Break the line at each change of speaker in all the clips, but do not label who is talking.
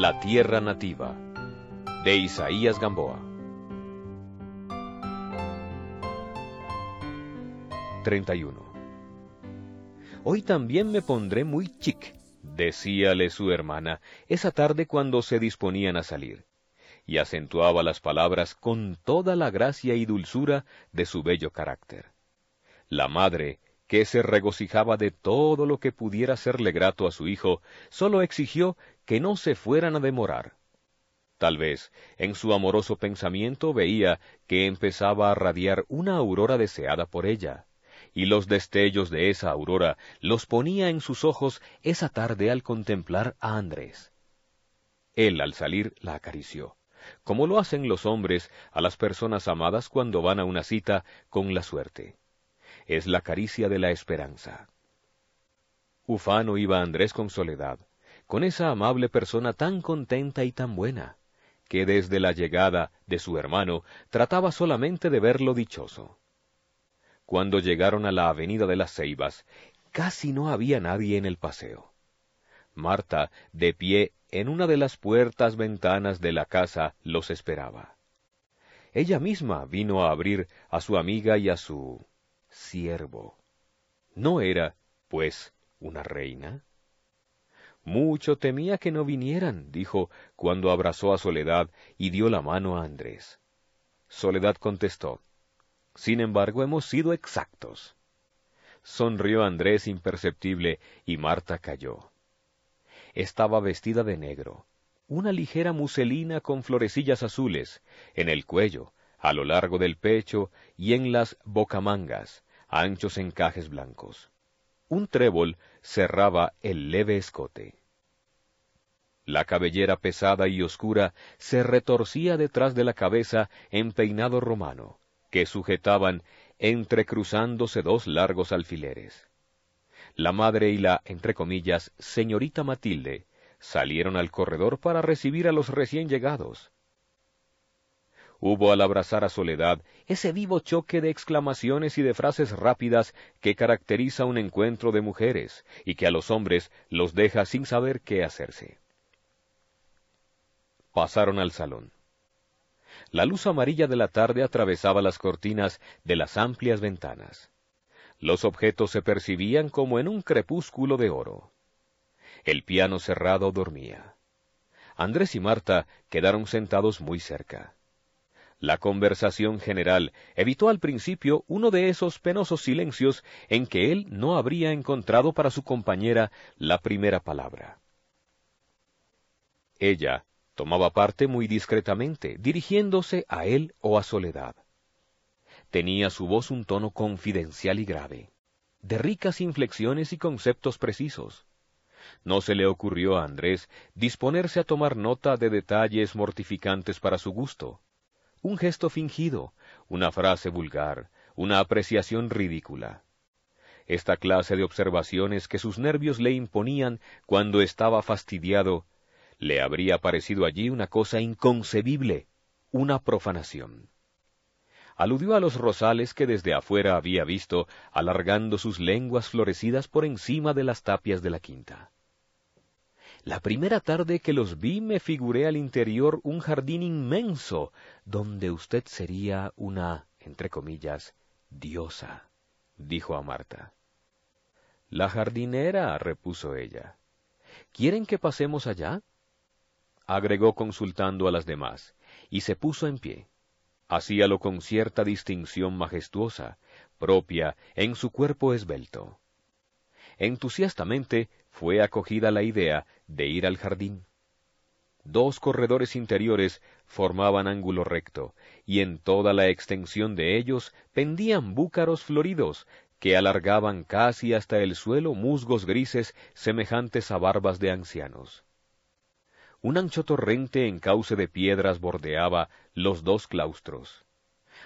La tierra nativa de Isaías Gamboa. 31. Hoy también me pondré muy chic, decíale su hermana esa tarde cuando se disponían a salir, y acentuaba las palabras con toda la gracia y dulzura de su bello carácter. La madre, que se regocijaba de todo lo que pudiera serle grato a su hijo, sólo exigió que no se fueran a demorar. Tal vez en su amoroso pensamiento veía que empezaba a radiar una aurora deseada por ella, y los destellos de esa aurora los ponía en sus ojos esa tarde al contemplar a Andrés. Él al salir la acarició, como lo hacen los hombres a las personas amadas cuando van a una cita con la suerte es la caricia de la esperanza. Ufano iba Andrés con soledad, con esa amable persona tan contenta y tan buena, que desde la llegada de su hermano trataba solamente de verlo dichoso. Cuando llegaron a la avenida de las Ceibas, casi no había nadie en el paseo. Marta, de pie en una de las puertas ventanas de la casa, los esperaba. Ella misma vino a abrir a su amiga y a su siervo. ¿No era, pues, una reina? Mucho temía que no vinieran, dijo, cuando abrazó a Soledad y dio la mano a Andrés. Soledad contestó, Sin embargo, hemos sido exactos. Sonrió Andrés imperceptible y Marta cayó. Estaba vestida de negro, una ligera muselina con florecillas azules, en el cuello, a lo largo del pecho y en las bocamangas, anchos encajes blancos. Un trébol cerraba el leve escote. La cabellera pesada y oscura se retorcía detrás de la cabeza en peinado romano, que sujetaban entrecruzándose dos largos alfileres. La madre y la, entre comillas, señorita Matilde salieron al corredor para recibir a los recién llegados. Hubo al abrazar a Soledad ese vivo choque de exclamaciones y de frases rápidas que caracteriza un encuentro de mujeres y que a los hombres los deja sin saber qué hacerse. Pasaron al salón. La luz amarilla de la tarde atravesaba las cortinas de las amplias ventanas. Los objetos se percibían como en un crepúsculo de oro. El piano cerrado dormía. Andrés y Marta quedaron sentados muy cerca. La conversación general evitó al principio uno de esos penosos silencios en que él no habría encontrado para su compañera la primera palabra. Ella tomaba parte muy discretamente, dirigiéndose a él o a Soledad. Tenía su voz un tono confidencial y grave, de ricas inflexiones y conceptos precisos. No se le ocurrió a Andrés disponerse a tomar nota de detalles mortificantes para su gusto un gesto fingido, una frase vulgar, una apreciación ridícula. Esta clase de observaciones que sus nervios le imponían cuando estaba fastidiado, le habría parecido allí una cosa inconcebible, una profanación. Aludió a los rosales que desde afuera había visto alargando sus lenguas florecidas por encima de las tapias de la quinta. La primera tarde que los vi me figuré al interior un jardín inmenso, donde usted sería una, entre comillas, diosa, dijo a Marta. La jardinera, repuso ella. ¿Quieren que pasemos allá? Agregó consultando a las demás, y se puso en pie. Hacíalo con cierta distinción majestuosa, propia en su cuerpo esbelto. Entusiastamente fue acogida la idea de ir al jardín. Dos corredores interiores formaban ángulo recto, y en toda la extensión de ellos pendían búcaros floridos que alargaban casi hasta el suelo musgos grises semejantes a barbas de ancianos. Un ancho torrente en cauce de piedras bordeaba los dos claustros.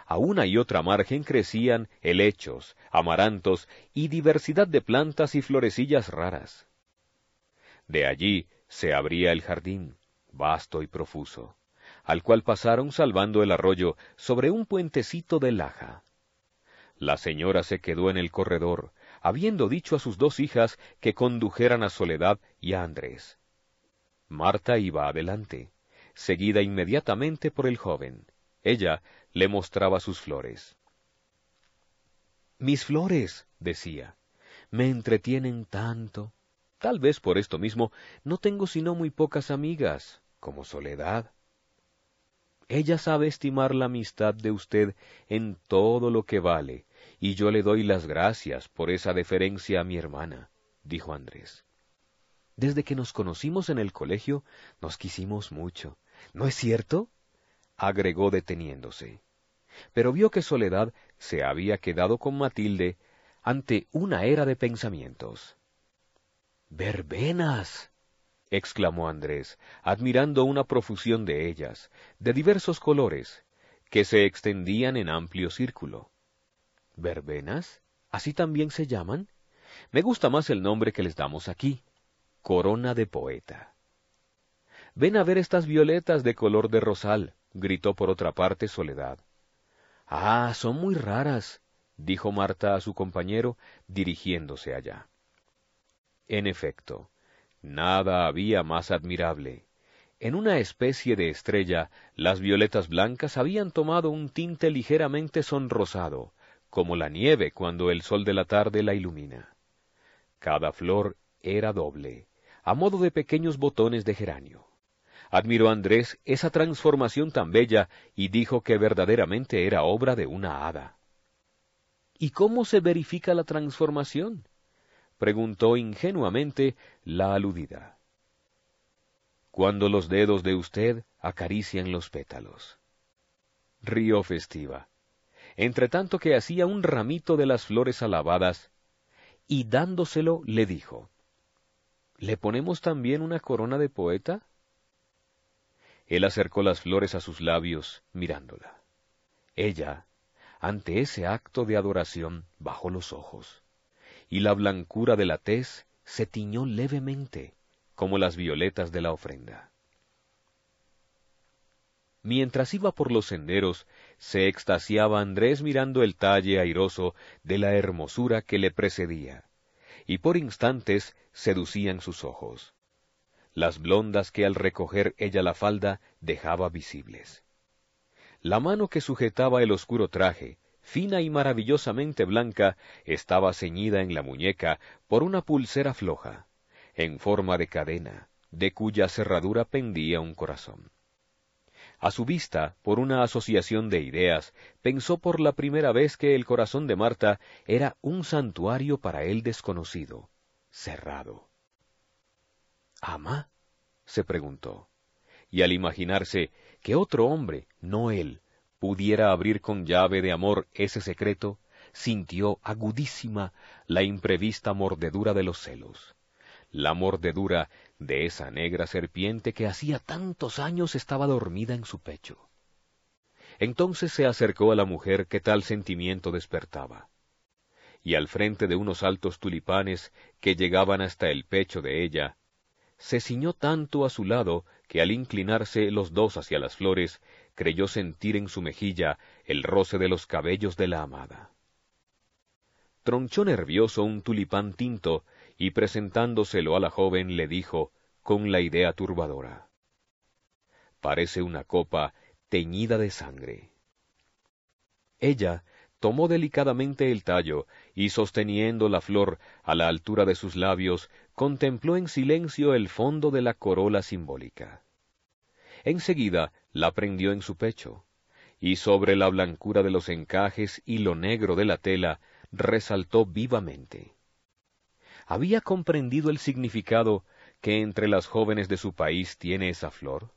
A una y otra margen crecían helechos, amarantos y diversidad de plantas y florecillas raras. De allí se abría el jardín, vasto y profuso, al cual pasaron salvando el arroyo sobre un puentecito de laja. La señora se quedó en el corredor, habiendo dicho a sus dos hijas que condujeran a Soledad y a Andrés. Marta iba adelante, seguida inmediatamente por el joven. Ella le mostraba sus flores. Mis flores, decía, me entretienen tanto. Tal vez por esto mismo no tengo sino muy pocas amigas, como Soledad. Ella sabe estimar la amistad de usted en todo lo que vale, y yo le doy las gracias por esa deferencia a mi hermana, dijo Andrés. Desde que nos conocimos en el colegio, nos quisimos mucho. ¿No es cierto? agregó deteniéndose. Pero vio que Soledad se había quedado con Matilde ante una era de pensamientos. Verbenas. exclamó Andrés, admirando una profusión de ellas, de diversos colores, que se extendían en amplio círculo. ¿Verbenas? ¿Así también se llaman? Me gusta más el nombre que les damos aquí, corona de poeta. Ven a ver estas violetas de color de rosal, gritó por otra parte Soledad. Ah, son muy raras, dijo Marta a su compañero, dirigiéndose allá. En efecto, nada había más admirable. En una especie de estrella, las violetas blancas habían tomado un tinte ligeramente sonrosado, como la nieve cuando el sol de la tarde la ilumina. Cada flor era doble, a modo de pequeños botones de geranio. Admiró Andrés esa transformación tan bella y dijo que verdaderamente era obra de una hada. ¿Y cómo se verifica la transformación? preguntó ingenuamente la aludida. Cuando los dedos de usted acarician los pétalos. Río festiva, entre tanto que hacía un ramito de las flores alabadas, y dándoselo le dijo, ¿Le ponemos también una corona de poeta? Él acercó las flores a sus labios, mirándola. Ella, ante ese acto de adoración, bajó los ojos, y la blancura de la tez se tiñó levemente, como las violetas de la ofrenda. Mientras iba por los senderos, se extasiaba Andrés mirando el talle airoso de la hermosura que le precedía, y por instantes seducían sus ojos las blondas que al recoger ella la falda dejaba visibles. La mano que sujetaba el oscuro traje, fina y maravillosamente blanca, estaba ceñida en la muñeca por una pulsera floja, en forma de cadena, de cuya cerradura pendía un corazón. A su vista, por una asociación de ideas, pensó por la primera vez que el corazón de Marta era un santuario para él desconocido, cerrado. ¿Ama? se preguntó. Y al imaginarse que otro hombre, no él, pudiera abrir con llave de amor ese secreto, sintió agudísima la imprevista mordedura de los celos, la mordedura de esa negra serpiente que hacía tantos años estaba dormida en su pecho. Entonces se acercó a la mujer que tal sentimiento despertaba, y al frente de unos altos tulipanes que llegaban hasta el pecho de ella, se ciñó tanto a su lado que al inclinarse los dos hacia las flores, creyó sentir en su mejilla el roce de los cabellos de la amada. Tronchó nervioso un tulipán tinto y presentándoselo a la joven le dijo, con la idea turbadora, Parece una copa teñida de sangre. Ella tomó delicadamente el tallo y sosteniendo la flor a la altura de sus labios, contempló en silencio el fondo de la corola simbólica. Enseguida la prendió en su pecho, y sobre la blancura de los encajes y lo negro de la tela resaltó vivamente. ¿Había comprendido el significado que entre las jóvenes de su país tiene esa flor?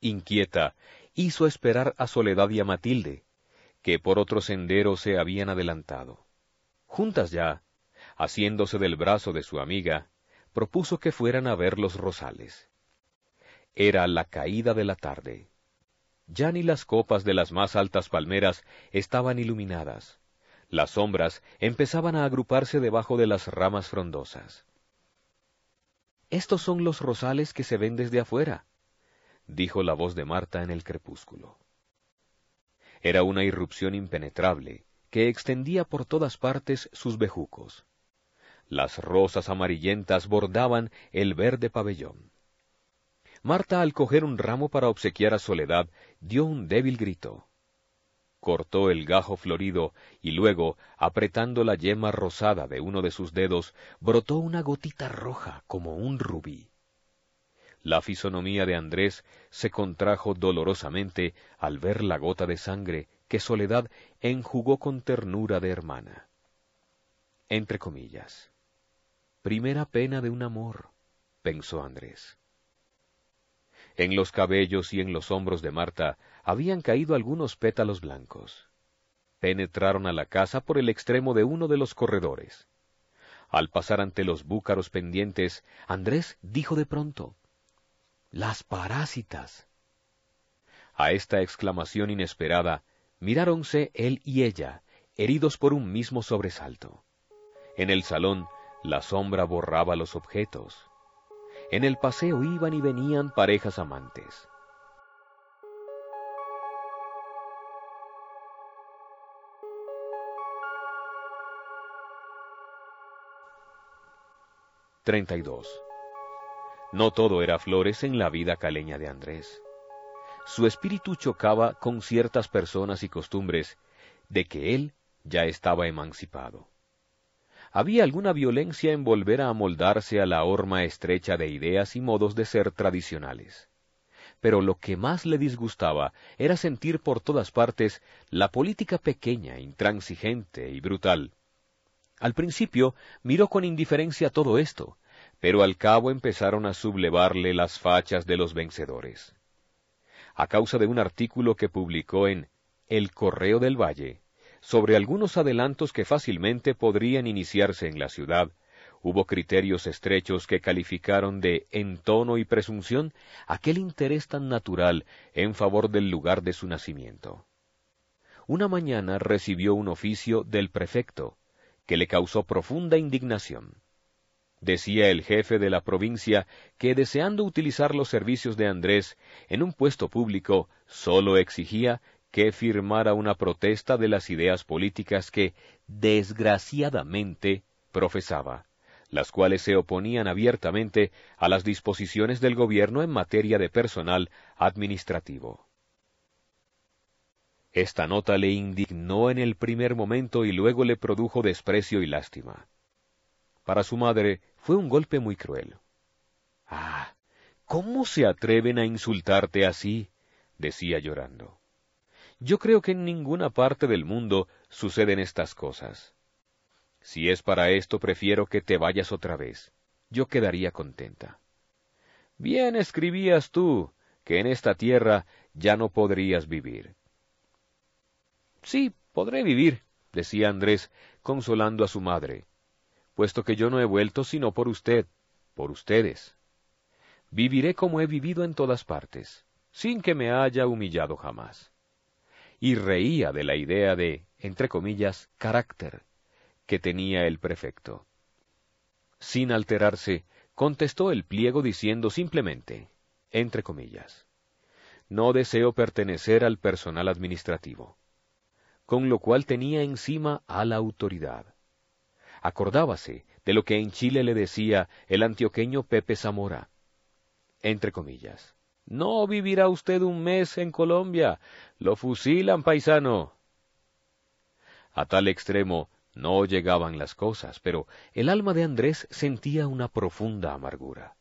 Inquieta, hizo esperar a Soledad y a Matilde, que por otro sendero se habían adelantado. Juntas ya, haciéndose del brazo de su amiga, propuso que fueran a ver los rosales. Era la caída de la tarde. Ya ni las copas de las más altas palmeras estaban iluminadas. Las sombras empezaban a agruparse debajo de las ramas frondosas. Estos son los rosales que se ven desde afuera, dijo la voz de Marta en el crepúsculo. Era una irrupción impenetrable, que extendía por todas partes sus bejucos. Las rosas amarillentas bordaban el verde pabellón. Marta, al coger un ramo para obsequiar a Soledad, dio un débil grito. Cortó el gajo florido y luego, apretando la yema rosada de uno de sus dedos, brotó una gotita roja como un rubí. La fisonomía de Andrés se contrajo dolorosamente al ver la gota de sangre que Soledad enjugó con ternura de hermana. Entre comillas. Primera pena de un amor, pensó Andrés. En los cabellos y en los hombros de Marta habían caído algunos pétalos blancos. Penetraron a la casa por el extremo de uno de los corredores. Al pasar ante los búcaros pendientes, Andrés dijo de pronto las parásitas. A esta exclamación inesperada, miráronse él y ella, heridos por un mismo sobresalto. En el salón, la sombra borraba los objetos. En el paseo iban y venían parejas amantes. Treinta y dos. No todo era flores en la vida caleña de Andrés. Su espíritu chocaba con ciertas personas y costumbres de que él ya estaba emancipado. Había alguna violencia en volver a amoldarse a la horma estrecha de ideas y modos de ser tradicionales. Pero lo que más le disgustaba era sentir por todas partes la política pequeña, intransigente y brutal. Al principio miró con indiferencia todo esto, pero al cabo empezaron a sublevarle las fachas de los vencedores. A causa de un artículo que publicó en El Correo del Valle, sobre algunos adelantos que fácilmente podrían iniciarse en la ciudad, hubo criterios estrechos que calificaron de entono y presunción aquel interés tan natural en favor del lugar de su nacimiento. Una mañana recibió un oficio del prefecto, que le causó profunda indignación. Decía el jefe de la provincia que deseando utilizar los servicios de Andrés en un puesto público, sólo exigía que firmara una protesta de las ideas políticas que, desgraciadamente, profesaba, las cuales se oponían abiertamente a las disposiciones del gobierno en materia de personal administrativo. Esta nota le indignó en el primer momento y luego le produjo desprecio y lástima. Para su madre fue un golpe muy cruel. Ah, ¿cómo se atreven a insultarte así? decía llorando. Yo creo que en ninguna parte del mundo suceden estas cosas. Si es para esto, prefiero que te vayas otra vez. Yo quedaría contenta. Bien escribías tú que en esta tierra ya no podrías vivir. Sí, podré vivir, decía Andrés, consolando a su madre, puesto que yo no he vuelto sino por usted, por ustedes. Viviré como he vivido en todas partes, sin que me haya humillado jamás. Y reía de la idea de, entre comillas, carácter que tenía el prefecto. Sin alterarse, contestó el pliego diciendo simplemente, entre comillas, no deseo pertenecer al personal administrativo, con lo cual tenía encima a la autoridad acordábase de lo que en Chile le decía el antioqueño Pepe Zamora. Entre comillas. No vivirá usted un mes en Colombia. Lo fusilan, paisano. A tal extremo no llegaban las cosas, pero el alma de Andrés sentía una profunda amargura.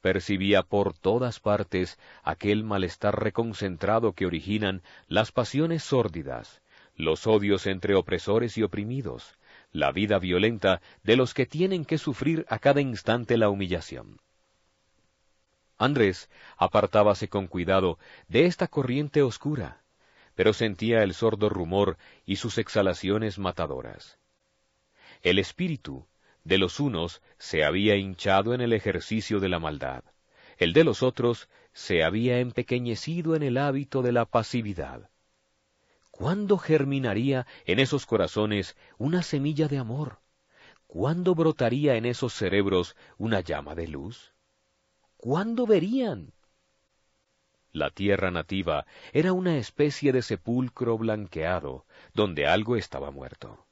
Percibía por todas partes aquel malestar reconcentrado que originan las pasiones sórdidas, los odios entre opresores y oprimidos, la vida violenta de los que tienen que sufrir a cada instante la humillación. Andrés apartábase con cuidado de esta corriente oscura, pero sentía el sordo rumor y sus exhalaciones matadoras. El espíritu de los unos se había hinchado en el ejercicio de la maldad, el de los otros se había empequeñecido en el hábito de la pasividad. ¿Cuándo germinaría en esos corazones una semilla de amor? ¿Cuándo brotaría en esos cerebros una llama de luz? ¿Cuándo verían? La tierra nativa era una especie de sepulcro blanqueado, donde algo estaba muerto.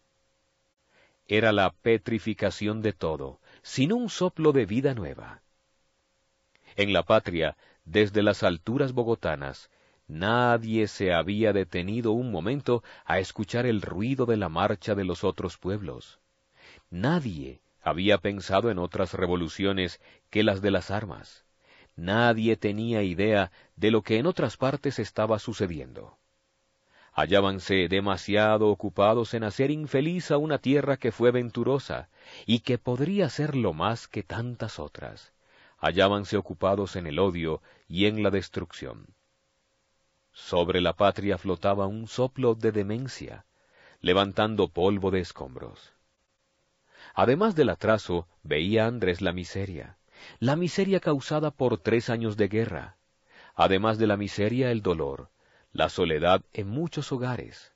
era la petrificación de todo, sin un soplo de vida nueva. En la patria, desde las alturas bogotanas, nadie se había detenido un momento a escuchar el ruido de la marcha de los otros pueblos. Nadie había pensado en otras revoluciones que las de las armas. Nadie tenía idea de lo que en otras partes estaba sucediendo. Hallábanse demasiado ocupados en hacer infeliz a una tierra que fue venturosa y que podría ser lo más que tantas otras. Hallábanse ocupados en el odio y en la destrucción. Sobre la patria flotaba un soplo de demencia, levantando polvo de escombros. Además del atraso, veía Andrés la miseria, la miseria causada por tres años de guerra. Además de la miseria, el dolor, la soledad en muchos hogares.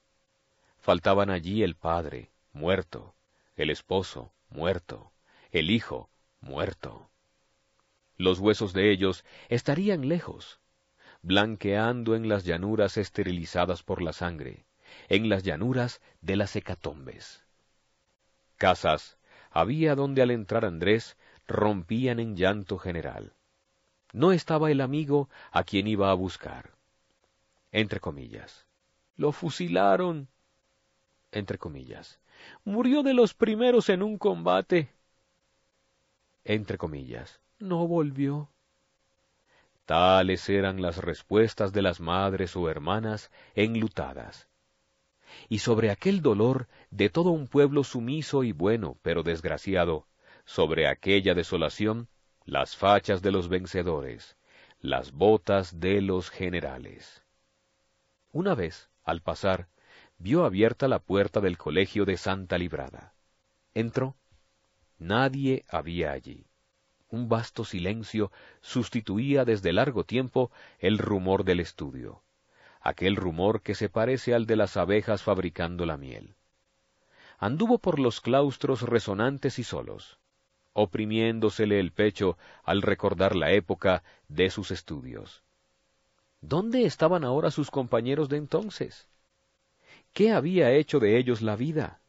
Faltaban allí el padre, muerto, el esposo, muerto, el hijo, muerto. Los huesos de ellos estarían lejos, blanqueando en las llanuras esterilizadas por la sangre, en las llanuras de las hecatombes. Casas, había donde al entrar Andrés rompían en llanto general. No estaba el amigo a quien iba a buscar. Entre comillas. Lo fusilaron. Entre comillas. Murió de los primeros en un combate. Entre comillas. No volvió. Tales eran las respuestas de las madres o hermanas enlutadas, y sobre aquel dolor de todo un pueblo sumiso y bueno, pero desgraciado, sobre aquella desolación, las fachas de los vencedores, las botas de los generales. Una vez, al pasar, vio abierta la puerta del colegio de Santa Librada. Entró. Nadie había allí. Un vasto silencio sustituía desde largo tiempo el rumor del estudio aquel rumor que se parece al de las abejas fabricando la miel. Anduvo por los claustros resonantes y solos, oprimiéndosele el pecho al recordar la época de sus estudios. ¿Dónde estaban ahora sus compañeros de entonces? ¿Qué había hecho de ellos la vida?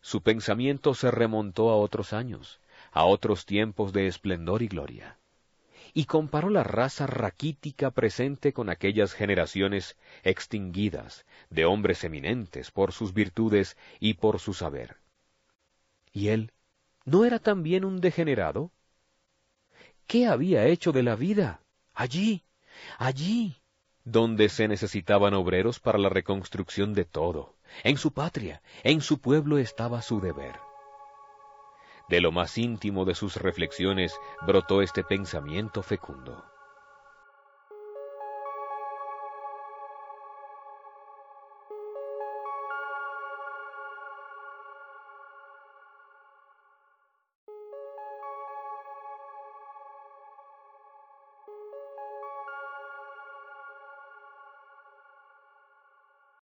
Su pensamiento se remontó a otros años, a otros tiempos de esplendor y gloria y comparó la raza raquítica presente con aquellas generaciones extinguidas de hombres eminentes por sus virtudes y por su saber. ¿Y él no era también un degenerado? ¿Qué había hecho de la vida? Allí, allí, donde se necesitaban obreros para la reconstrucción de todo. En su patria, en su pueblo estaba su deber. De lo más íntimo de sus reflexiones brotó este pensamiento fecundo.